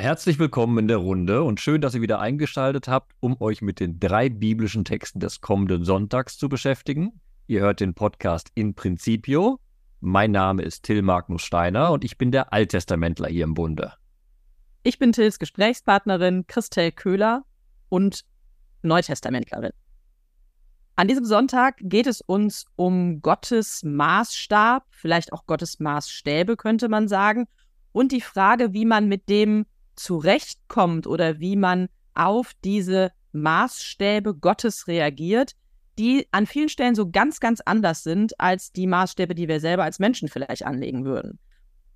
Herzlich willkommen in der Runde und schön, dass ihr wieder eingeschaltet habt, um euch mit den drei biblischen Texten des kommenden Sonntags zu beschäftigen. Ihr hört den Podcast in Principio. Mein Name ist Till Magnus Steiner und ich bin der Alttestamentler hier im Bunde. Ich bin Tills Gesprächspartnerin Christel Köhler und Neutestamentlerin. An diesem Sonntag geht es uns um Gottes Maßstab, vielleicht auch Gottes Maßstäbe, könnte man sagen, und die Frage, wie man mit dem zurechtkommt oder wie man auf diese Maßstäbe Gottes reagiert, die an vielen Stellen so ganz, ganz anders sind als die Maßstäbe, die wir selber als Menschen vielleicht anlegen würden.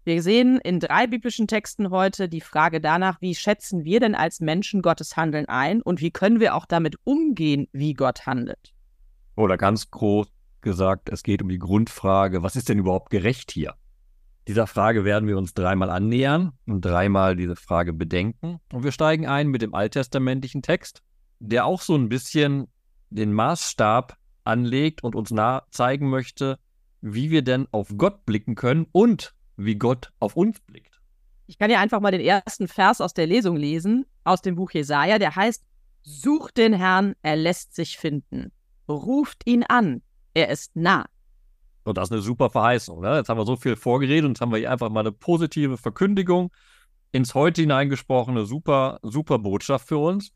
Wir sehen in drei biblischen Texten heute die Frage danach, wie schätzen wir denn als Menschen Gottes Handeln ein und wie können wir auch damit umgehen, wie Gott handelt. Oder ganz groß gesagt, es geht um die Grundfrage, was ist denn überhaupt gerecht hier? Dieser Frage werden wir uns dreimal annähern und dreimal diese Frage bedenken. Und wir steigen ein mit dem alttestamentlichen Text, der auch so ein bisschen den Maßstab anlegt und uns zeigen möchte, wie wir denn auf Gott blicken können und wie Gott auf uns blickt. Ich kann ja einfach mal den ersten Vers aus der Lesung lesen, aus dem Buch Jesaja, der heißt: Sucht den Herrn, er lässt sich finden. Ruft ihn an, er ist nah. Und das ist eine super Verheißung. Ne? Jetzt haben wir so viel vorgeredet und jetzt haben wir hier einfach mal eine positive Verkündigung ins Heute hineingesprochen. Eine super, super Botschaft für uns.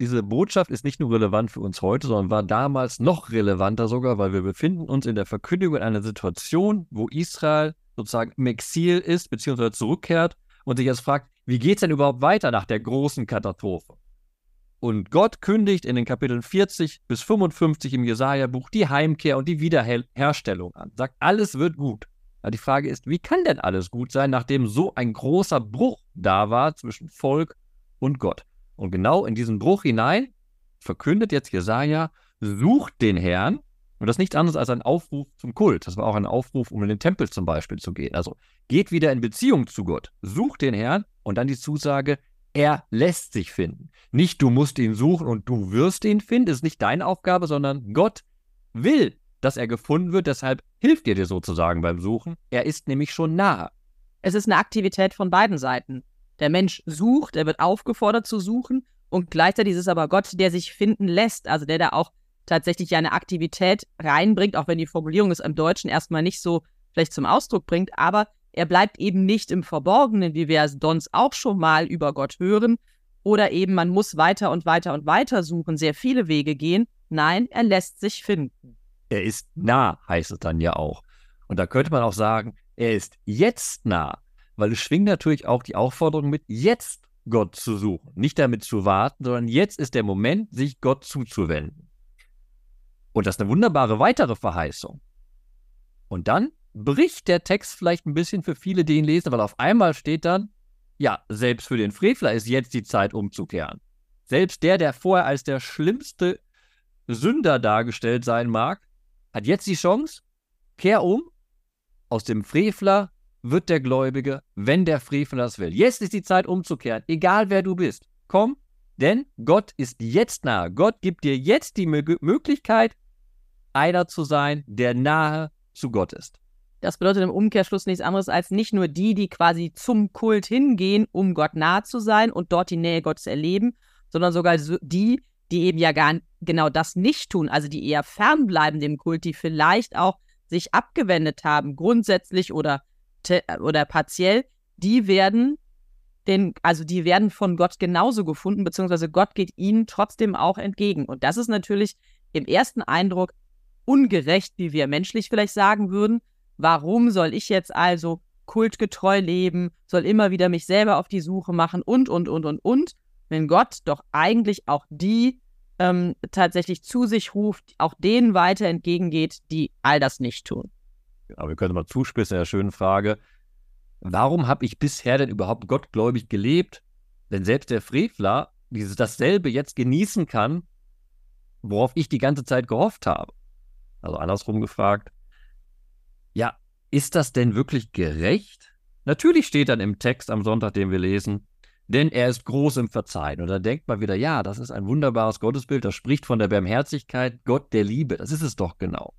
Diese Botschaft ist nicht nur relevant für uns heute, sondern war damals noch relevanter sogar, weil wir befinden uns in der Verkündigung in einer Situation, wo Israel sozusagen im Exil ist, beziehungsweise zurückkehrt und sich jetzt fragt, wie geht es denn überhaupt weiter nach der großen Katastrophe? Und Gott kündigt in den Kapiteln 40 bis 55 im Jesaja-Buch die Heimkehr und die Wiederherstellung an. Sagt, alles wird gut. Aber die Frage ist, wie kann denn alles gut sein, nachdem so ein großer Bruch da war zwischen Volk und Gott? Und genau in diesen Bruch hinein verkündet jetzt Jesaja, sucht den Herrn. Und das ist nichts anderes als ein Aufruf zum Kult. Das war auch ein Aufruf, um in den Tempel zum Beispiel zu gehen. Also geht wieder in Beziehung zu Gott. Sucht den Herrn und dann die Zusage, er lässt sich finden. Nicht du musst ihn suchen und du wirst ihn finden, ist nicht deine Aufgabe, sondern Gott will, dass er gefunden wird, deshalb hilft er dir sozusagen beim Suchen. Er ist nämlich schon nahe. Es ist eine Aktivität von beiden Seiten. Der Mensch sucht, er wird aufgefordert zu suchen und gleichzeitig ist es aber Gott, der sich finden lässt, also der da auch tatsächlich eine Aktivität reinbringt, auch wenn die Formulierung es im Deutschen erstmal nicht so vielleicht zum Ausdruck bringt, aber er bleibt eben nicht im Verborgenen, wie wir es sonst auch schon mal über Gott hören. Oder eben man muss weiter und weiter und weiter suchen, sehr viele Wege gehen. Nein, er lässt sich finden. Er ist nah, heißt es dann ja auch. Und da könnte man auch sagen, er ist jetzt nah, weil es schwingt natürlich auch die Aufforderung mit, jetzt Gott zu suchen. Nicht damit zu warten, sondern jetzt ist der Moment, sich Gott zuzuwenden. Und das ist eine wunderbare weitere Verheißung. Und dann bricht der Text vielleicht ein bisschen für viele, die ihn lesen, weil auf einmal steht dann, ja, selbst für den Frevler ist jetzt die Zeit umzukehren. Selbst der, der vorher als der schlimmste Sünder dargestellt sein mag, hat jetzt die Chance, kehr um, aus dem Frevler wird der Gläubige, wenn der Frevler das will. Jetzt ist die Zeit umzukehren, egal wer du bist. Komm, denn Gott ist jetzt nahe. Gott gibt dir jetzt die Möglichkeit, einer zu sein, der nahe zu Gott ist. Das bedeutet im Umkehrschluss nichts anderes als nicht nur die, die quasi zum Kult hingehen, um Gott nahe zu sein und dort die Nähe Gottes erleben, sondern sogar die, die eben ja gar genau das nicht tun, also die eher fernbleiben dem Kult, die vielleicht auch sich abgewendet haben, grundsätzlich oder, oder partiell, die werden den, also die werden von Gott genauso gefunden, beziehungsweise Gott geht ihnen trotzdem auch entgegen. Und das ist natürlich im ersten Eindruck ungerecht, wie wir menschlich vielleicht sagen würden. Warum soll ich jetzt also kultgetreu leben, soll immer wieder mich selber auf die Suche machen und, und, und, und, und, wenn Gott doch eigentlich auch die ähm, tatsächlich zu sich ruft, auch denen weiter entgegengeht, die all das nicht tun. Aber wir können mal zuspitzen der schönen Frage, warum habe ich bisher denn überhaupt gottgläubig gelebt? Denn selbst der Frevler dieses dasselbe jetzt genießen kann, worauf ich die ganze Zeit gehofft habe. Also andersrum gefragt, ja, ist das denn wirklich gerecht? Natürlich steht dann im Text am Sonntag, den wir lesen, denn er ist groß im Verzeihen. Und da denkt man wieder, ja, das ist ein wunderbares Gottesbild, das spricht von der Barmherzigkeit, Gott der Liebe. Das ist es doch genau.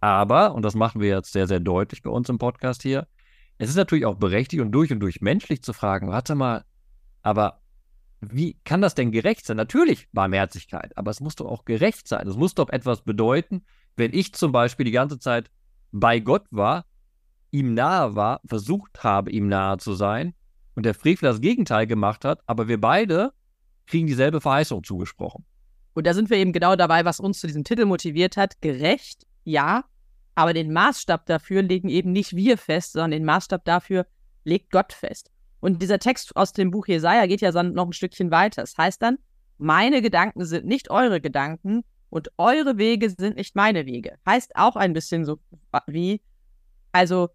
Aber, und das machen wir jetzt sehr, sehr deutlich bei uns im Podcast hier, es ist natürlich auch berechtigt und durch und durch menschlich zu fragen, warte mal, Aber wie kann das denn gerecht sein? Natürlich Barmherzigkeit, aber es muss doch auch gerecht sein. Es muss doch etwas bedeuten, wenn ich zum Beispiel die ganze Zeit bei Gott war, ihm nahe war, versucht habe, ihm nahe zu sein und der Frevler das Gegenteil gemacht hat, aber wir beide kriegen dieselbe Verheißung zugesprochen. Und da sind wir eben genau dabei, was uns zu diesem Titel motiviert hat. Gerecht, ja, aber den Maßstab dafür legen eben nicht wir fest, sondern den Maßstab dafür legt Gott fest. Und dieser Text aus dem Buch Jesaja geht ja noch ein Stückchen weiter. Es das heißt dann, meine Gedanken sind nicht eure Gedanken und eure Wege sind nicht meine Wege. Heißt auch ein bisschen so wie, also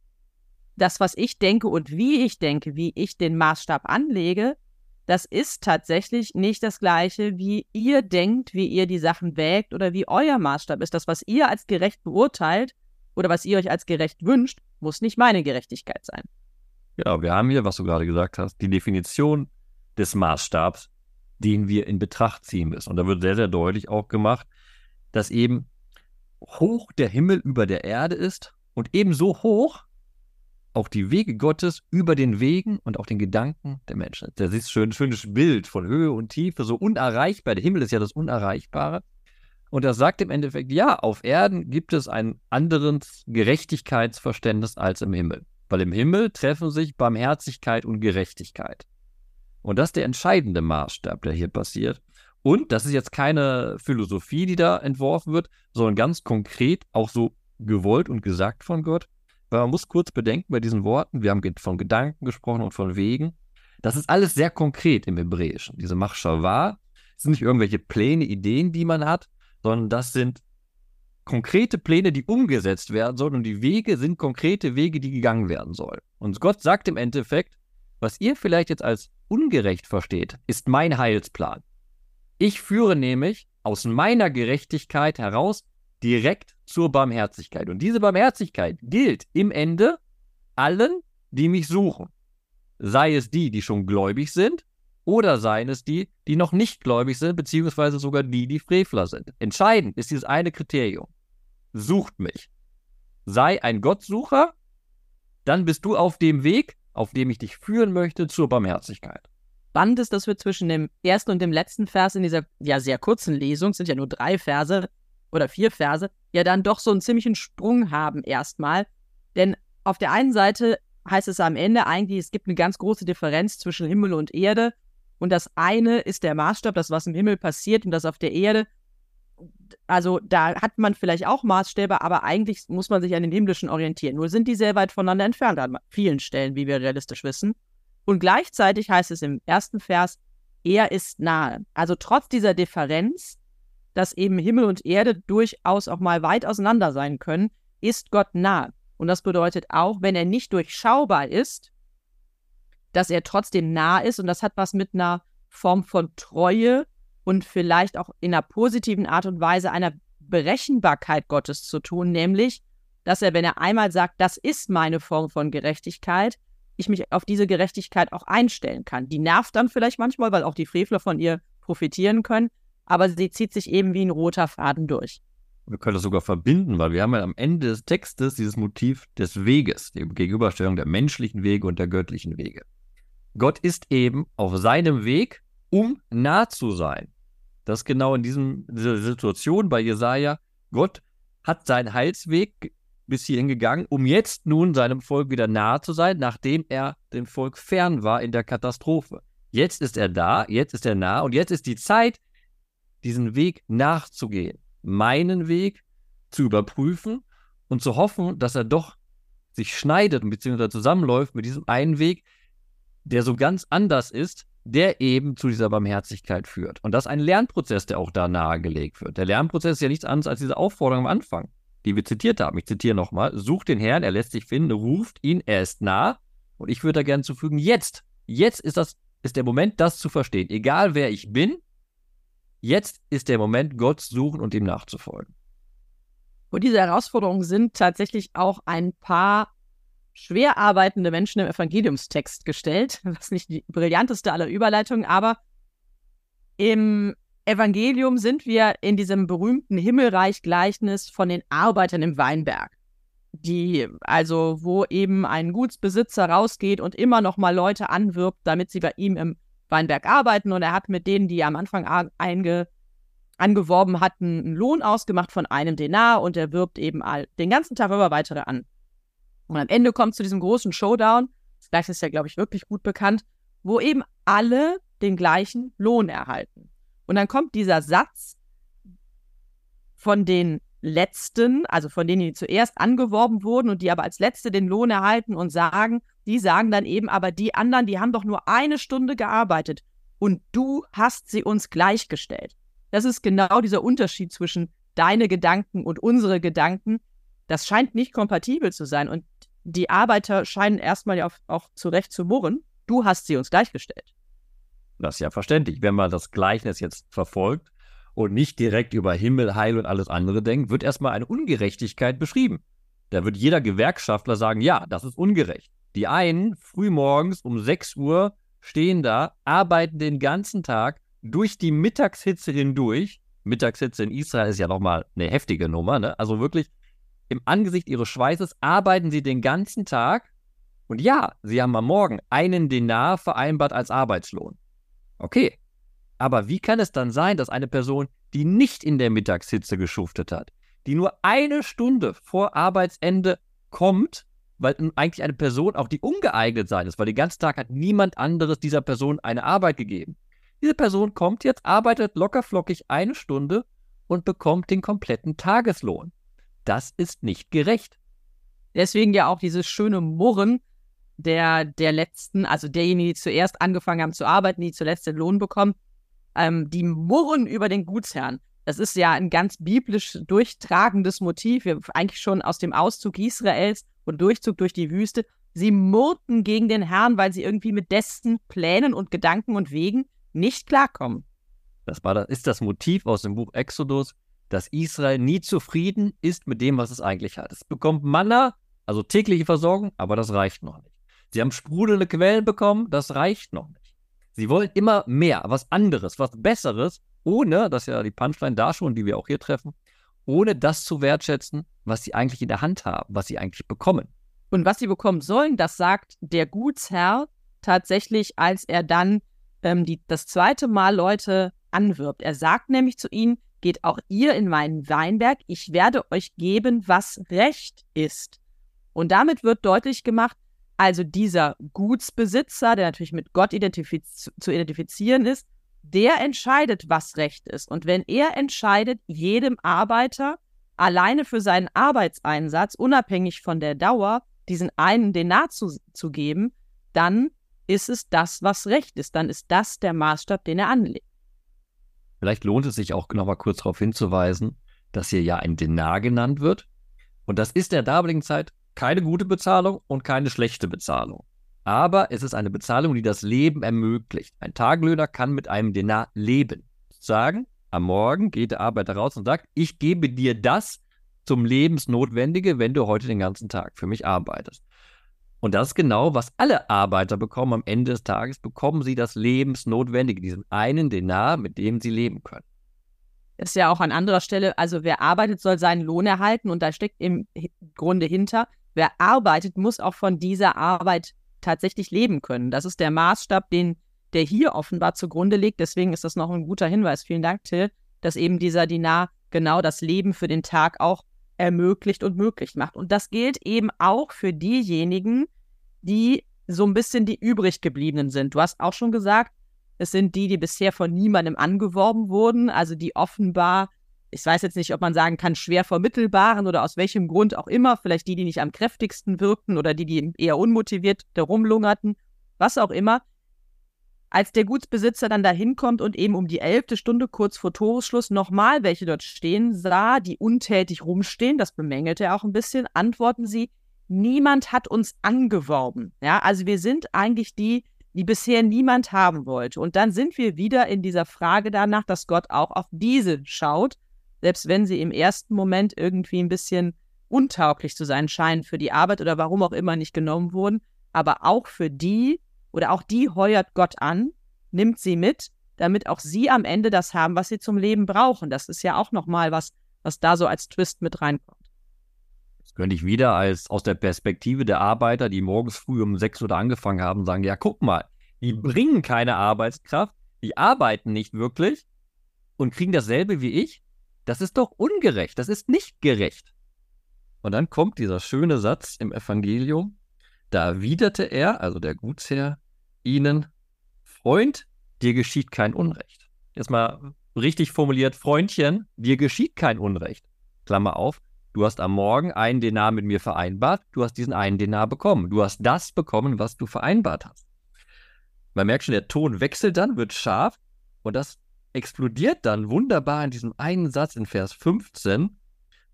das, was ich denke und wie ich denke, wie ich den Maßstab anlege, das ist tatsächlich nicht das gleiche, wie ihr denkt, wie ihr die Sachen wägt oder wie euer Maßstab ist. Das, was ihr als gerecht beurteilt oder was ihr euch als gerecht wünscht, muss nicht meine Gerechtigkeit sein. Ja, wir haben hier, was du gerade gesagt hast, die Definition des Maßstabs, den wir in Betracht ziehen müssen. Und da wird sehr, sehr deutlich auch gemacht, dass eben hoch der Himmel über der Erde ist und ebenso hoch auch die Wege Gottes über den Wegen und auch den Gedanken der Menschen. Das ist ein schönes Bild von Höhe und Tiefe, so unerreichbar. Der Himmel ist ja das Unerreichbare. Und er sagt im Endeffekt, ja, auf Erden gibt es ein anderes Gerechtigkeitsverständnis als im Himmel. Weil im Himmel treffen sich Barmherzigkeit und Gerechtigkeit. Und das ist der entscheidende Maßstab, der hier passiert. Und das ist jetzt keine Philosophie, die da entworfen wird, sondern ganz konkret auch so gewollt und gesagt von Gott. Weil man muss kurz bedenken bei diesen Worten, wir haben von Gedanken gesprochen und von Wegen. Das ist alles sehr konkret im Hebräischen. Diese Machshavah sind nicht irgendwelche Pläne, Ideen, die man hat, sondern das sind konkrete Pläne, die umgesetzt werden sollen und die Wege sind konkrete Wege, die gegangen werden sollen. Und Gott sagt im Endeffekt, was ihr vielleicht jetzt als ungerecht versteht, ist mein Heilsplan. Ich führe nämlich aus meiner Gerechtigkeit heraus direkt zur Barmherzigkeit. Und diese Barmherzigkeit gilt im Ende allen, die mich suchen. Sei es die, die schon gläubig sind, oder seien es die, die noch nicht gläubig sind, beziehungsweise sogar die, die Frevler sind. Entscheidend ist dieses eine Kriterium. Sucht mich. Sei ein Gottsucher, dann bist du auf dem Weg, auf dem ich dich führen möchte, zur Barmherzigkeit. Spannend ist, dass wir zwischen dem ersten und dem letzten Vers in dieser ja sehr kurzen Lesung, sind ja nur drei Verse oder vier Verse, ja dann doch so einen ziemlichen Sprung haben erstmal. Denn auf der einen Seite heißt es am Ende eigentlich, es gibt eine ganz große Differenz zwischen Himmel und Erde und das eine ist der Maßstab, das, was im Himmel passiert und das auf der Erde. Also da hat man vielleicht auch Maßstäbe, aber eigentlich muss man sich an den himmlischen orientieren. Nur sind die sehr weit voneinander entfernt an vielen Stellen, wie wir realistisch wissen. Und gleichzeitig heißt es im ersten Vers, er ist nahe. Also trotz dieser Differenz, dass eben Himmel und Erde durchaus auch mal weit auseinander sein können, ist Gott nahe. Und das bedeutet auch, wenn er nicht durchschaubar ist, dass er trotzdem nah ist und das hat was mit einer Form von Treue und vielleicht auch in einer positiven Art und Weise einer Berechenbarkeit Gottes zu tun, nämlich, dass er, wenn er einmal sagt, das ist meine Form von Gerechtigkeit, ich mich auf diese Gerechtigkeit auch einstellen kann. Die nervt dann vielleicht manchmal, weil auch die Frevler von ihr profitieren können, aber sie zieht sich eben wie ein roter Faden durch. Wir können das sogar verbinden, weil wir haben ja am Ende des Textes dieses Motiv des Weges, die Gegenüberstellung der menschlichen Wege und der göttlichen Wege. Gott ist eben auf seinem Weg, um nah zu sein. Das genau in diesem, dieser Situation bei Jesaja. Gott hat seinen Heilsweg bis hierhin gegangen, um jetzt nun seinem Volk wieder nahe zu sein, nachdem er dem Volk fern war in der Katastrophe. Jetzt ist er da, jetzt ist er nah und jetzt ist die Zeit, diesen Weg nachzugehen, meinen Weg zu überprüfen und zu hoffen, dass er doch sich schneidet bzw. zusammenläuft mit diesem einen Weg, der so ganz anders ist, der eben zu dieser Barmherzigkeit führt. Und das ist ein Lernprozess, der auch da nahegelegt wird. Der Lernprozess ist ja nichts anderes als diese Aufforderung am Anfang, die wir zitiert haben. Ich zitiere nochmal: Sucht den Herrn, er lässt sich finden, ruft ihn, er ist nah. Und ich würde da gerne zufügen: Jetzt, jetzt ist das, ist der Moment, das zu verstehen. Egal wer ich bin, jetzt ist der Moment, Gott zu suchen und ihm nachzufolgen. Und diese Herausforderungen sind tatsächlich auch ein paar schwer arbeitende Menschen im Evangeliumstext gestellt. Das ist nicht die brillanteste aller Überleitungen, aber im Evangelium sind wir in diesem berühmten Himmelreich-Gleichnis von den Arbeitern im Weinberg. Die, also, wo eben ein Gutsbesitzer rausgeht und immer noch mal Leute anwirbt, damit sie bei ihm im Weinberg arbeiten und er hat mit denen, die am Anfang einge, angeworben hatten, einen Lohn ausgemacht von einem Denar und er wirbt eben all, den ganzen Tag über weitere an. Und am Ende kommt zu diesem großen Showdown, das ist ja, glaube ich, wirklich gut bekannt, wo eben alle den gleichen Lohn erhalten. Und dann kommt dieser Satz von den Letzten, also von denen, die zuerst angeworben wurden und die aber als Letzte den Lohn erhalten und sagen, die sagen dann eben, aber die anderen, die haben doch nur eine Stunde gearbeitet und du hast sie uns gleichgestellt. Das ist genau dieser Unterschied zwischen deine Gedanken und unsere Gedanken. Das scheint nicht kompatibel zu sein und die Arbeiter scheinen erstmal ja auch zurecht zu murren. Du hast sie uns gleichgestellt. Das ist ja verständlich. Wenn man das Gleichnis jetzt verfolgt und nicht direkt über Himmel, Heil und alles andere denkt, wird erstmal eine Ungerechtigkeit beschrieben. Da wird jeder Gewerkschaftler sagen, ja, das ist ungerecht. Die einen frühmorgens um 6 Uhr stehen da, arbeiten den ganzen Tag durch die Mittagshitze hindurch. Mittagshitze in Israel ist ja nochmal eine heftige Nummer, ne? Also wirklich im Angesicht ihres Schweißes arbeiten sie den ganzen Tag. Und ja, sie haben am Morgen einen Denar vereinbart als Arbeitslohn. Okay. Aber wie kann es dann sein, dass eine Person, die nicht in der Mittagshitze geschuftet hat, die nur eine Stunde vor Arbeitsende kommt, weil eigentlich eine Person auch die ungeeignet sein ist, weil den ganzen Tag hat niemand anderes dieser Person eine Arbeit gegeben. Diese Person kommt jetzt, arbeitet lockerflockig eine Stunde und bekommt den kompletten Tageslohn. Das ist nicht gerecht. Deswegen ja auch dieses schöne Murren der, der letzten, also derjenigen, die zuerst angefangen haben zu arbeiten, die zuletzt den Lohn bekommen, ähm, die murren über den Gutsherrn. Das ist ja ein ganz biblisch durchtragendes Motiv, eigentlich schon aus dem Auszug Israels und Durchzug durch die Wüste. Sie murrten gegen den Herrn, weil sie irgendwie mit dessen Plänen und Gedanken und Wegen nicht klarkommen. Das war ist das Motiv aus dem Buch Exodus, dass Israel nie zufrieden ist mit dem, was es eigentlich hat. Es bekommt Manna, also tägliche Versorgung, aber das reicht noch nicht. Sie haben sprudelnde Quellen bekommen, das reicht noch nicht. Sie wollen immer mehr, was anderes, was Besseres, ohne, das ist ja die Punchline da schon, die wir auch hier treffen, ohne das zu wertschätzen, was sie eigentlich in der Hand haben, was sie eigentlich bekommen. Und was sie bekommen sollen, das sagt der Gutsherr tatsächlich, als er dann ähm, die, das zweite Mal Leute anwirbt. Er sagt nämlich zu ihnen, geht auch ihr in meinen Weinberg, ich werde euch geben, was recht ist. Und damit wird deutlich gemacht, also dieser Gutsbesitzer, der natürlich mit Gott identifiz zu identifizieren ist, der entscheidet, was Recht ist. Und wenn er entscheidet, jedem Arbeiter alleine für seinen Arbeitseinsatz, unabhängig von der Dauer, diesen einen Denar zu, zu geben, dann ist es das, was Recht ist. Dann ist das der Maßstab, den er anlegt. Vielleicht lohnt es sich auch noch mal kurz darauf hinzuweisen, dass hier ja ein Denar genannt wird. Und das ist der damaligen Zeit keine gute Bezahlung und keine schlechte Bezahlung. Aber es ist eine Bezahlung, die das Leben ermöglicht. Ein Tagelöhner kann mit einem Denar leben. Sagen, am Morgen geht der Arbeiter raus und sagt, ich gebe dir das zum Lebensnotwendige, wenn du heute den ganzen Tag für mich arbeitest. Und das ist genau, was alle Arbeiter bekommen. Am Ende des Tages bekommen sie das Lebensnotwendige, diesen einen Denar, mit dem sie leben können. Das ist ja auch an anderer Stelle, also wer arbeitet, soll seinen Lohn erhalten und da steckt im Grunde hinter, wer arbeitet, muss auch von dieser Arbeit tatsächlich leben können. Das ist der Maßstab, den der hier offenbar zugrunde liegt. Deswegen ist das noch ein guter Hinweis. Vielen Dank, Till, dass eben dieser Dinar genau das Leben für den Tag auch ermöglicht und möglich macht. Und das gilt eben auch für diejenigen, die so ein bisschen die übrig gebliebenen sind. Du hast auch schon gesagt, es sind die, die bisher von niemandem angeworben wurden, also die offenbar ich weiß jetzt nicht, ob man sagen kann, schwer vermittelbaren oder aus welchem Grund auch immer, vielleicht die, die nicht am kräftigsten wirkten oder die, die eher unmotiviert herumlungerten, was auch immer. Als der Gutsbesitzer dann da hinkommt und eben um die elfte Stunde kurz vor Toresschluss nochmal welche dort stehen sah, die untätig rumstehen, das bemängelte er auch ein bisschen, antworten sie, niemand hat uns angeworben. Ja, also wir sind eigentlich die, die bisher niemand haben wollte. Und dann sind wir wieder in dieser Frage danach, dass Gott auch auf diese schaut selbst wenn sie im ersten Moment irgendwie ein bisschen untauglich zu sein scheinen für die Arbeit oder warum auch immer nicht genommen wurden. Aber auch für die oder auch die heuert Gott an, nimmt sie mit, damit auch sie am Ende das haben, was sie zum Leben brauchen. Das ist ja auch nochmal was, was da so als Twist mit reinkommt. Das könnte ich wieder als aus der Perspektive der Arbeiter, die morgens früh um sechs Uhr angefangen haben, sagen, ja, guck mal, die bringen keine Arbeitskraft, die arbeiten nicht wirklich und kriegen dasselbe wie ich. Das ist doch ungerecht, das ist nicht gerecht. Und dann kommt dieser schöne Satz im Evangelium, da erwiderte er, also der Gutsherr, ihnen, Freund, dir geschieht kein Unrecht. Jetzt mal richtig formuliert, Freundchen, dir geschieht kein Unrecht. Klammer auf, du hast am Morgen einen Denar mit mir vereinbart, du hast diesen einen Denar bekommen. Du hast das bekommen, was du vereinbart hast. Man merkt schon, der Ton wechselt dann, wird scharf und das explodiert dann wunderbar in diesem einen Satz in Vers 15,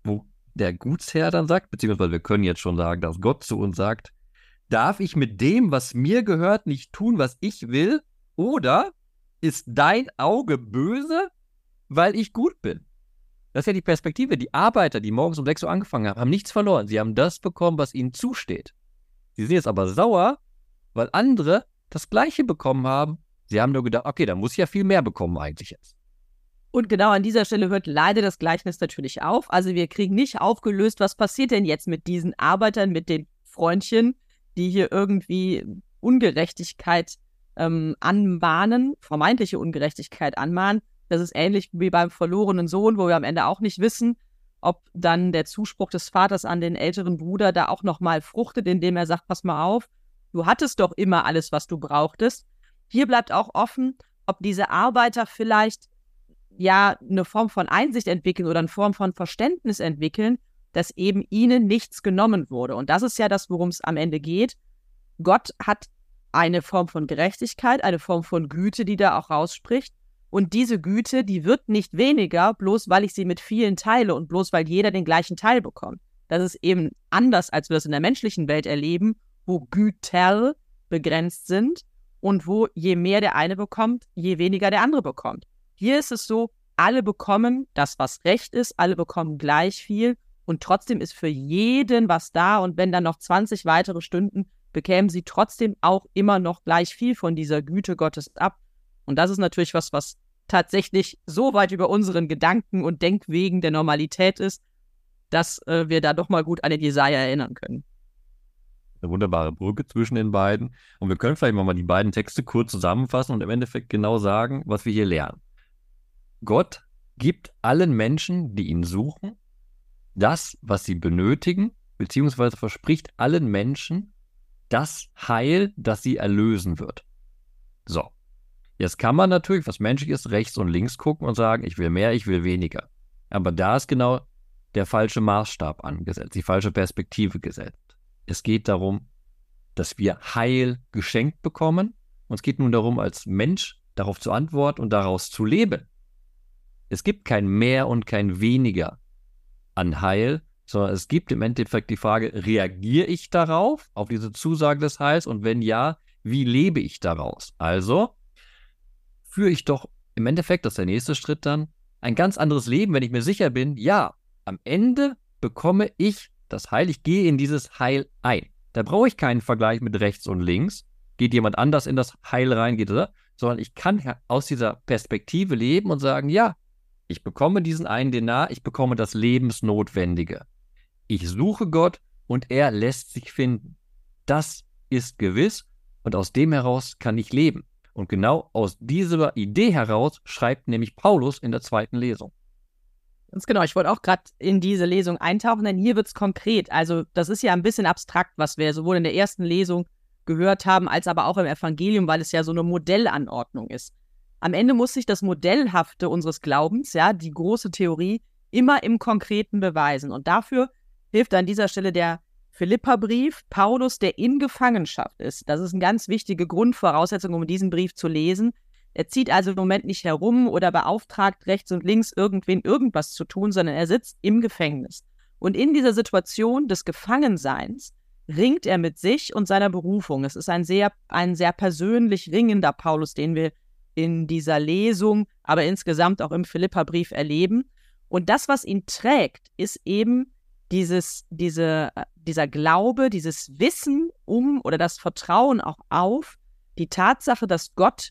wo der Gutsherr dann sagt, beziehungsweise wir können jetzt schon sagen, dass Gott zu uns sagt, darf ich mit dem, was mir gehört, nicht tun, was ich will? Oder ist dein Auge böse, weil ich gut bin? Das ist ja die Perspektive. Die Arbeiter, die morgens um 6 Uhr angefangen haben, haben nichts verloren. Sie haben das bekommen, was ihnen zusteht. Sie sind jetzt aber sauer, weil andere das Gleiche bekommen haben. Sie haben nur gedacht, okay, da muss ich ja viel mehr bekommen eigentlich jetzt. Und genau an dieser Stelle hört leider das Gleichnis natürlich auf. Also wir kriegen nicht aufgelöst, was passiert denn jetzt mit diesen Arbeitern, mit den Freundchen, die hier irgendwie Ungerechtigkeit ähm, anmahnen, vermeintliche Ungerechtigkeit anmahnen. Das ist ähnlich wie beim verlorenen Sohn, wo wir am Ende auch nicht wissen, ob dann der Zuspruch des Vaters an den älteren Bruder da auch nochmal fruchtet, indem er sagt, pass mal auf, du hattest doch immer alles, was du brauchtest. Hier bleibt auch offen, ob diese Arbeiter vielleicht ja eine Form von Einsicht entwickeln oder eine Form von Verständnis entwickeln, dass eben ihnen nichts genommen wurde. Und das ist ja das, worum es am Ende geht. Gott hat eine Form von Gerechtigkeit, eine Form von Güte, die da auch rausspricht. Und diese Güte, die wird nicht weniger, bloß weil ich sie mit vielen teile und bloß weil jeder den gleichen Teil bekommt. Das ist eben anders, als wir es in der menschlichen Welt erleben, wo Güter begrenzt sind und wo je mehr der eine bekommt, je weniger der andere bekommt. Hier ist es so, alle bekommen das, was recht ist, alle bekommen gleich viel und trotzdem ist für jeden was da und wenn dann noch 20 weitere Stunden, bekämen sie trotzdem auch immer noch gleich viel von dieser Güte Gottes ab. Und das ist natürlich was, was tatsächlich so weit über unseren Gedanken und Denkwegen der Normalität ist, dass äh, wir da doch mal gut an den Jesaja erinnern können. Eine wunderbare Brücke zwischen den beiden. Und wir können vielleicht mal die beiden Texte kurz zusammenfassen und im Endeffekt genau sagen, was wir hier lernen. Gott gibt allen Menschen, die ihn suchen, das, was sie benötigen, beziehungsweise verspricht allen Menschen das Heil, das sie erlösen wird. So. Jetzt kann man natürlich, was menschlich ist, rechts und links gucken und sagen, ich will mehr, ich will weniger. Aber da ist genau der falsche Maßstab angesetzt, die falsche Perspektive gesetzt. Es geht darum, dass wir Heil geschenkt bekommen. Und es geht nun darum, als Mensch darauf zu antworten und daraus zu leben. Es gibt kein mehr und kein weniger an Heil, sondern es gibt im Endeffekt die Frage, reagiere ich darauf, auf diese Zusage des Heils und wenn ja, wie lebe ich daraus? Also führe ich doch im Endeffekt, das ist der nächste Schritt dann, ein ganz anderes Leben, wenn ich mir sicher bin, ja, am Ende bekomme ich das Heil, ich gehe in dieses Heil ein. Da brauche ich keinen Vergleich mit rechts und links. Geht jemand anders in das Heil rein, geht oder? Sondern ich kann aus dieser Perspektive leben und sagen, ja, ich bekomme diesen einen Denar, ich bekomme das Lebensnotwendige. Ich suche Gott und er lässt sich finden. Das ist gewiss und aus dem heraus kann ich leben. Und genau aus dieser Idee heraus schreibt nämlich Paulus in der zweiten Lesung. Ganz genau, ich wollte auch gerade in diese Lesung eintauchen, denn hier wird es konkret. Also das ist ja ein bisschen abstrakt, was wir sowohl in der ersten Lesung gehört haben, als aber auch im Evangelium, weil es ja so eine Modellanordnung ist. Am Ende muss sich das Modellhafte unseres Glaubens, ja, die große Theorie, immer im Konkreten beweisen. Und dafür hilft an dieser Stelle der Philipperbrief, Paulus, der in Gefangenschaft ist. Das ist eine ganz wichtige Grundvoraussetzung, um diesen Brief zu lesen. Er zieht also im Moment nicht herum oder beauftragt rechts und links irgendwen irgendwas zu tun, sondern er sitzt im Gefängnis. Und in dieser Situation des Gefangenseins ringt er mit sich und seiner Berufung. Es ist ein sehr, ein sehr persönlich ringender Paulus, den wir in dieser Lesung, aber insgesamt auch im Philipperbrief erleben. Und das, was ihn trägt, ist eben dieses, diese, äh, dieser Glaube, dieses Wissen um oder das Vertrauen auch auf die Tatsache, dass Gott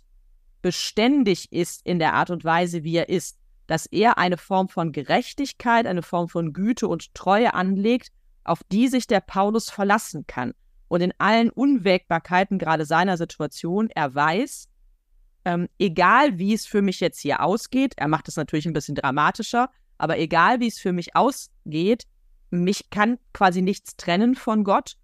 beständig ist in der Art und Weise, wie er ist, dass er eine Form von Gerechtigkeit, eine Form von Güte und Treue anlegt, auf die sich der Paulus verlassen kann. und in allen Unwägbarkeiten gerade seiner Situation, er weiß, ähm, egal wie es für mich jetzt hier ausgeht, er macht es natürlich ein bisschen dramatischer, aber egal wie es für mich ausgeht, mich kann quasi nichts trennen von Gott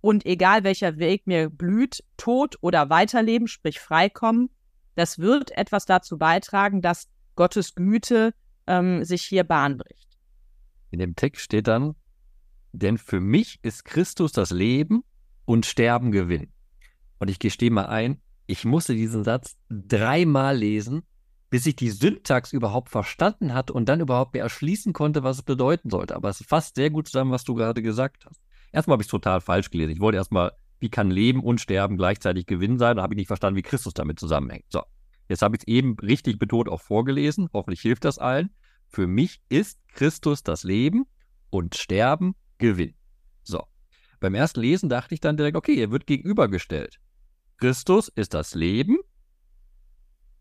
und egal welcher Weg mir blüht, Tod oder Weiterleben, sprich Freikommen, das wird etwas dazu beitragen, dass Gottes Güte ähm, sich hier Bahn bricht. In dem Text steht dann, denn für mich ist Christus das Leben und Sterben Gewinn. Und ich gestehe mal ein, ich musste diesen Satz dreimal lesen, bis ich die Syntax überhaupt verstanden hatte und dann überhaupt mir erschließen konnte, was es bedeuten sollte. Aber es fasst sehr gut zusammen, was du gerade gesagt hast. Erstmal habe ich es total falsch gelesen. Ich wollte erstmal, wie kann Leben und Sterben gleichzeitig Gewinn sein? Da habe ich nicht verstanden, wie Christus damit zusammenhängt. So, jetzt habe ich es eben richtig betont auch vorgelesen. Hoffentlich hilft das allen. Für mich ist Christus das Leben und Sterben Gewinn. So, beim ersten Lesen dachte ich dann direkt, okay, er wird gegenübergestellt. Christus ist das Leben.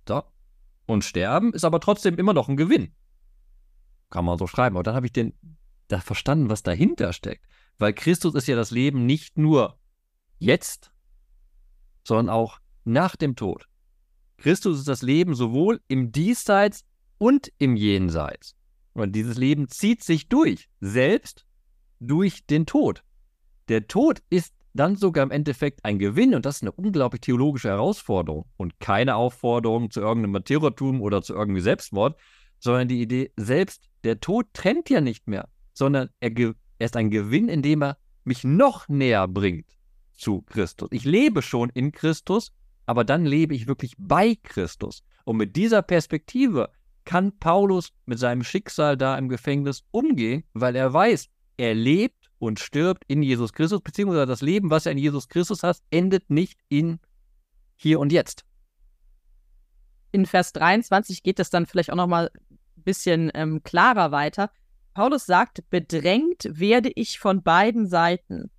So. Und Sterben ist aber trotzdem immer noch ein Gewinn. Kann man so schreiben. Aber dann habe ich den, da verstanden, was dahinter steckt. Weil Christus ist ja das Leben nicht nur jetzt, sondern auch nach dem Tod. Christus ist das Leben sowohl im Diesseits und im Jenseits. Und dieses Leben zieht sich durch, selbst durch den Tod. Der Tod ist dann sogar im Endeffekt ein Gewinn und das ist eine unglaublich theologische Herausforderung und keine Aufforderung zu irgendeinem Martyrertum oder zu irgendwie Selbstmord, sondern die Idee, selbst der Tod trennt ja nicht mehr, sondern er, er ist ein Gewinn, indem er mich noch näher bringt zu Christus. Ich lebe schon in Christus, aber dann lebe ich wirklich bei Christus. Und mit dieser Perspektive kann Paulus mit seinem Schicksal da im Gefängnis umgehen, weil er weiß, er lebt und stirbt in Jesus Christus, beziehungsweise das Leben, was er in Jesus Christus hat, endet nicht in hier und jetzt. In Vers 23 geht es dann vielleicht auch nochmal ein bisschen ähm, klarer weiter. Paulus sagt, bedrängt werde ich von beiden Seiten.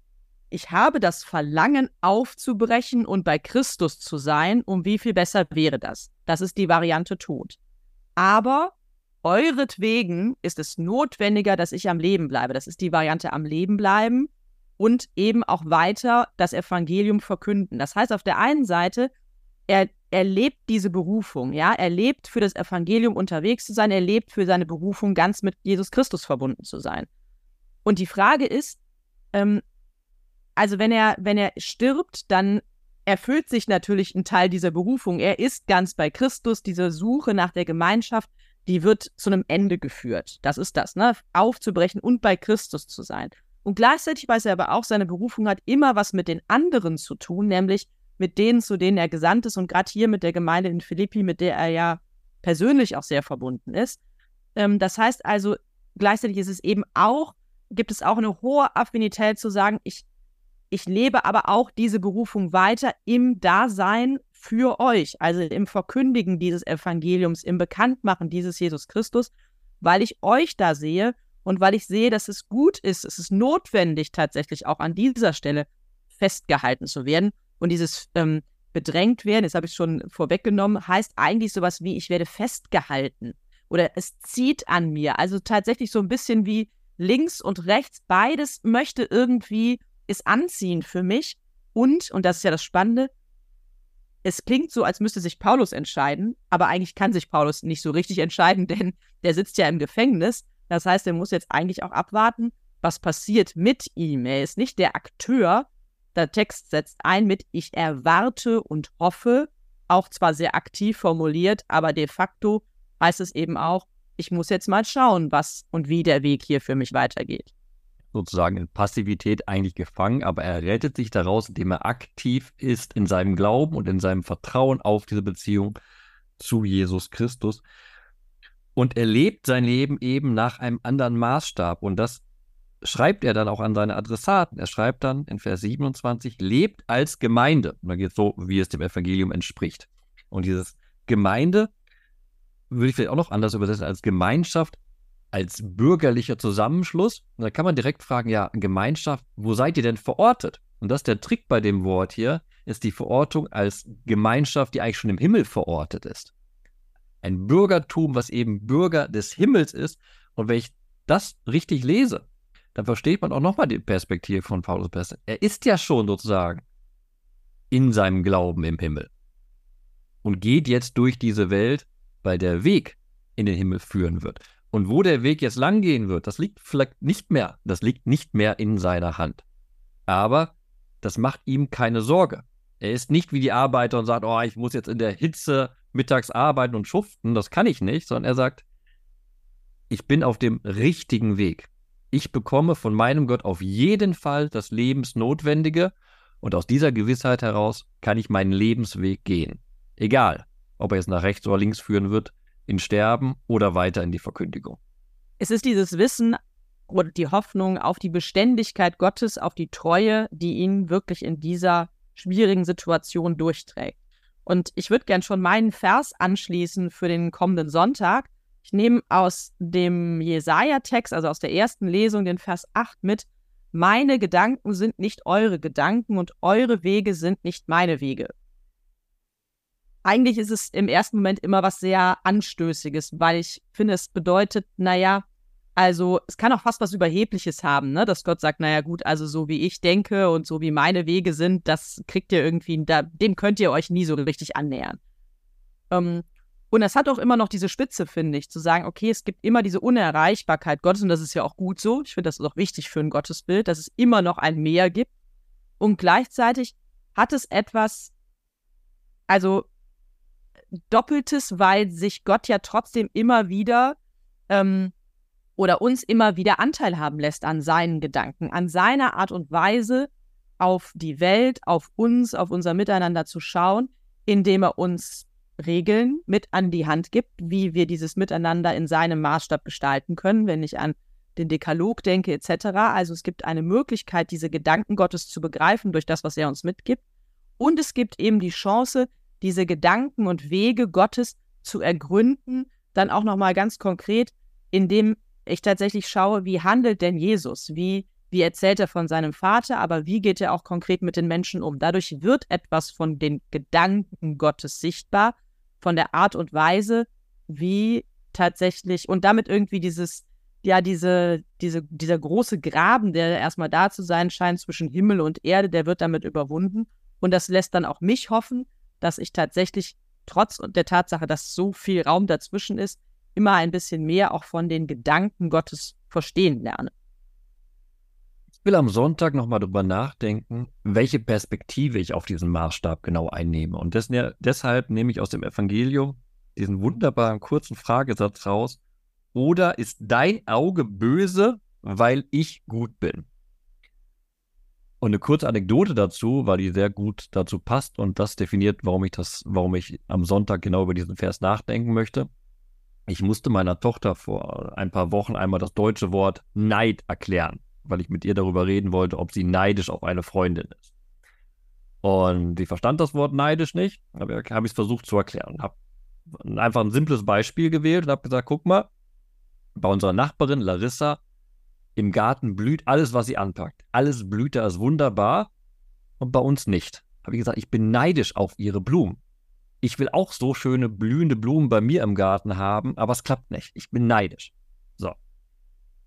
Ich habe das Verlangen aufzubrechen und bei Christus zu sein, um wie viel besser wäre das? Das ist die Variante Tod. Aber euretwegen ist es notwendiger, dass ich am Leben bleibe. Das ist die Variante am Leben bleiben und eben auch weiter das Evangelium verkünden. Das heißt, auf der einen Seite, er, er lebt diese Berufung, ja, er lebt für das Evangelium unterwegs zu sein, er lebt für seine Berufung ganz mit Jesus Christus verbunden zu sein. Und die Frage ist, ähm, also wenn er, wenn er stirbt, dann erfüllt sich natürlich ein Teil dieser Berufung. Er ist ganz bei Christus, diese Suche nach der Gemeinschaft, die wird zu einem Ende geführt. Das ist das, ne? Aufzubrechen und bei Christus zu sein. Und gleichzeitig weiß er aber auch, seine Berufung hat immer was mit den anderen zu tun, nämlich mit denen, zu denen er gesandt ist und gerade hier mit der Gemeinde in Philippi, mit der er ja persönlich auch sehr verbunden ist. Ähm, das heißt also, gleichzeitig ist es eben auch, gibt es auch eine hohe Affinität zu sagen, ich, ich lebe aber auch diese Berufung weiter im Dasein für euch, also im Verkündigen dieses Evangeliums, im Bekanntmachen dieses Jesus Christus, weil ich euch da sehe und weil ich sehe, dass es gut ist, es ist notwendig tatsächlich auch an dieser Stelle festgehalten zu werden. Und dieses ähm, bedrängt werden, das habe ich schon vorweggenommen, heißt eigentlich sowas wie, ich werde festgehalten oder es zieht an mir. Also tatsächlich so ein bisschen wie links und rechts, beides möchte irgendwie, ist anziehend für mich. Und, und das ist ja das Spannende, es klingt so, als müsste sich Paulus entscheiden, aber eigentlich kann sich Paulus nicht so richtig entscheiden, denn der sitzt ja im Gefängnis. Das heißt, er muss jetzt eigentlich auch abwarten, was passiert mit ihm. Er ist nicht der Akteur. Der Text setzt ein mit Ich erwarte und hoffe, auch zwar sehr aktiv formuliert, aber de facto heißt es eben auch, ich muss jetzt mal schauen, was und wie der Weg hier für mich weitergeht sozusagen in Passivität eigentlich gefangen, aber er rettet sich daraus, indem er aktiv ist in seinem Glauben und in seinem Vertrauen auf diese Beziehung zu Jesus Christus. Und er lebt sein Leben eben nach einem anderen Maßstab. Und das schreibt er dann auch an seine Adressaten. Er schreibt dann in Vers 27, lebt als Gemeinde. Und dann geht es so, wie es dem Evangelium entspricht. Und dieses Gemeinde würde ich vielleicht auch noch anders übersetzen als Gemeinschaft als bürgerlicher Zusammenschluss. Und da kann man direkt fragen, ja, Gemeinschaft, wo seid ihr denn verortet? Und das ist der Trick bei dem Wort hier, ist die Verortung als Gemeinschaft, die eigentlich schon im Himmel verortet ist. Ein Bürgertum, was eben Bürger des Himmels ist. Und wenn ich das richtig lese, dann versteht man auch nochmal die Perspektive von Paulus besser. Er ist ja schon sozusagen in seinem Glauben im Himmel und geht jetzt durch diese Welt, weil der Weg in den Himmel führen wird. Und wo der Weg jetzt lang gehen wird, das liegt vielleicht nicht mehr, das liegt nicht mehr in seiner Hand. Aber das macht ihm keine Sorge. Er ist nicht wie die Arbeiter und sagt, oh, ich muss jetzt in der Hitze mittags arbeiten und schuften, das kann ich nicht, sondern er sagt, ich bin auf dem richtigen Weg. Ich bekomme von meinem Gott auf jeden Fall das Lebensnotwendige und aus dieser Gewissheit heraus kann ich meinen Lebensweg gehen. Egal, ob er jetzt nach rechts oder links führen wird, in Sterben oder weiter in die Verkündigung. Es ist dieses Wissen oder die Hoffnung auf die Beständigkeit Gottes, auf die Treue, die ihn wirklich in dieser schwierigen Situation durchträgt. Und ich würde gern schon meinen Vers anschließen für den kommenden Sonntag. Ich nehme aus dem Jesaja-Text, also aus der ersten Lesung, den Vers 8 mit. Meine Gedanken sind nicht eure Gedanken und eure Wege sind nicht meine Wege. Eigentlich ist es im ersten Moment immer was sehr Anstößiges, weil ich finde, es bedeutet, naja, also es kann auch fast was Überhebliches haben, ne? dass Gott sagt, naja gut, also so wie ich denke und so wie meine Wege sind, das kriegt ihr irgendwie, da, dem könnt ihr euch nie so richtig annähern. Ähm, und das hat auch immer noch diese Spitze, finde ich, zu sagen, okay, es gibt immer diese Unerreichbarkeit Gottes und das ist ja auch gut so. Ich finde, das ist auch wichtig für ein Gottesbild, dass es immer noch ein Meer gibt. Und gleichzeitig hat es etwas, also Doppeltes, weil sich Gott ja trotzdem immer wieder ähm, oder uns immer wieder Anteil haben lässt an seinen Gedanken, an seiner Art und Weise auf die Welt, auf uns, auf unser Miteinander zu schauen, indem er uns Regeln mit an die Hand gibt, wie wir dieses Miteinander in seinem Maßstab gestalten können, wenn ich an den Dekalog denke etc. Also es gibt eine Möglichkeit, diese Gedanken Gottes zu begreifen durch das, was er uns mitgibt. Und es gibt eben die Chance, diese Gedanken und Wege Gottes zu ergründen, dann auch nochmal ganz konkret, indem ich tatsächlich schaue, wie handelt denn Jesus? Wie, wie erzählt er von seinem Vater, aber wie geht er auch konkret mit den Menschen um? Dadurch wird etwas von den Gedanken Gottes sichtbar, von der Art und Weise, wie tatsächlich und damit irgendwie dieses, ja, diese, diese, dieser große Graben, der erstmal da zu sein scheint zwischen Himmel und Erde, der wird damit überwunden. Und das lässt dann auch mich hoffen, dass ich tatsächlich trotz der Tatsache, dass so viel Raum dazwischen ist, immer ein bisschen mehr auch von den Gedanken Gottes verstehen lerne. Ich will am Sonntag nochmal drüber nachdenken, welche Perspektive ich auf diesen Maßstab genau einnehme. Und des, deshalb nehme ich aus dem Evangelium diesen wunderbaren kurzen Fragesatz raus. Oder ist dein Auge böse, weil ich gut bin? Und eine kurze Anekdote dazu, weil die sehr gut dazu passt und das definiert, warum ich das, warum ich am Sonntag genau über diesen Vers nachdenken möchte. Ich musste meiner Tochter vor ein paar Wochen einmal das deutsche Wort Neid erklären, weil ich mit ihr darüber reden wollte, ob sie neidisch auf eine Freundin ist. Und sie verstand das Wort neidisch nicht, aber habe ich es versucht zu erklären. Habe einfach ein simples Beispiel gewählt und habe gesagt, guck mal, bei unserer Nachbarin Larissa im Garten blüht alles, was sie anpackt. Alles blüht da, ist wunderbar und bei uns nicht. Habe ich gesagt, ich bin neidisch auf ihre Blumen ich will auch so schöne blühende Blumen bei mir im Garten haben, aber es klappt nicht. Ich bin neidisch. So.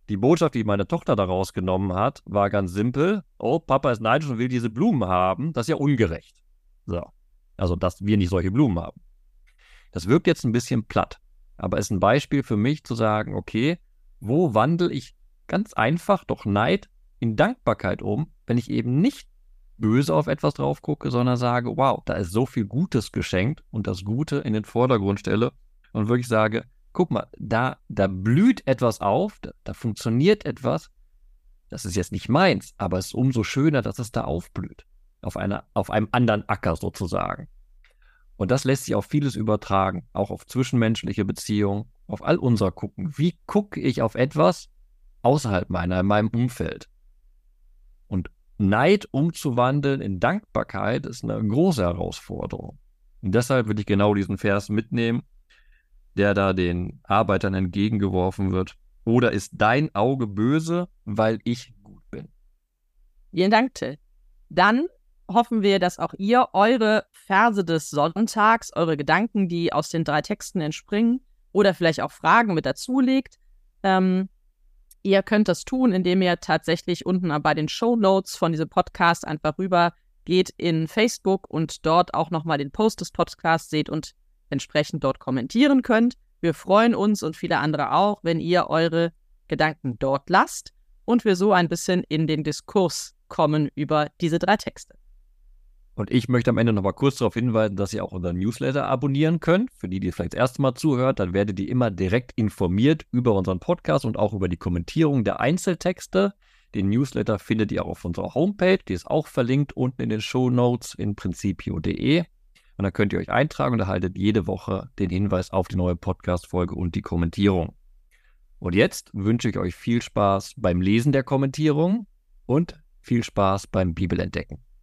Die Botschaft, die meine Tochter daraus genommen hat, war ganz simpel. Oh, Papa ist neidisch und will diese Blumen haben. Das ist ja ungerecht. So. Also, dass wir nicht solche Blumen haben. Das wirkt jetzt ein bisschen platt, aber ist ein Beispiel für mich zu sagen, okay, wo wandle ich ganz einfach doch Neid in Dankbarkeit um, wenn ich eben nicht böse auf etwas drauf gucke, sondern sage, wow, da ist so viel Gutes geschenkt und das Gute in den Vordergrund stelle und wirklich sage, guck mal, da, da blüht etwas auf, da, da funktioniert etwas. Das ist jetzt nicht meins, aber es ist umso schöner, dass es da aufblüht. Auf, einer, auf einem anderen Acker sozusagen. Und das lässt sich auf vieles übertragen, auch auf zwischenmenschliche Beziehungen, auf all unser Gucken. Wie gucke ich auf etwas außerhalb meiner, in meinem Umfeld? Und Neid umzuwandeln in Dankbarkeit ist eine große Herausforderung. Und deshalb würde ich genau diesen Vers mitnehmen, der da den Arbeitern entgegengeworfen wird. Oder ist dein Auge böse, weil ich gut bin? Vielen Dank, Till. Dann hoffen wir, dass auch ihr eure Verse des Sonntags, eure Gedanken, die aus den drei Texten entspringen, oder vielleicht auch Fragen mit dazulegt, ähm, Ihr könnt das tun, indem ihr tatsächlich unten bei den Show Notes von diesem Podcast einfach rüber geht in Facebook und dort auch nochmal den Post des Podcasts seht und entsprechend dort kommentieren könnt. Wir freuen uns und viele andere auch, wenn ihr eure Gedanken dort lasst und wir so ein bisschen in den Diskurs kommen über diese drei Texte. Und ich möchte am Ende nochmal kurz darauf hinweisen, dass ihr auch unseren Newsletter abonnieren könnt. Für die, die vielleicht das erste Mal zuhört, dann werdet ihr immer direkt informiert über unseren Podcast und auch über die Kommentierung der Einzeltexte. Den Newsletter findet ihr auch auf unserer Homepage, die ist auch verlinkt unten in den Show Notes in principio.de. Und dann könnt ihr euch eintragen und erhaltet jede Woche den Hinweis auf die neue Podcast-Folge und die Kommentierung. Und jetzt wünsche ich euch viel Spaß beim Lesen der Kommentierung und viel Spaß beim Bibelentdecken.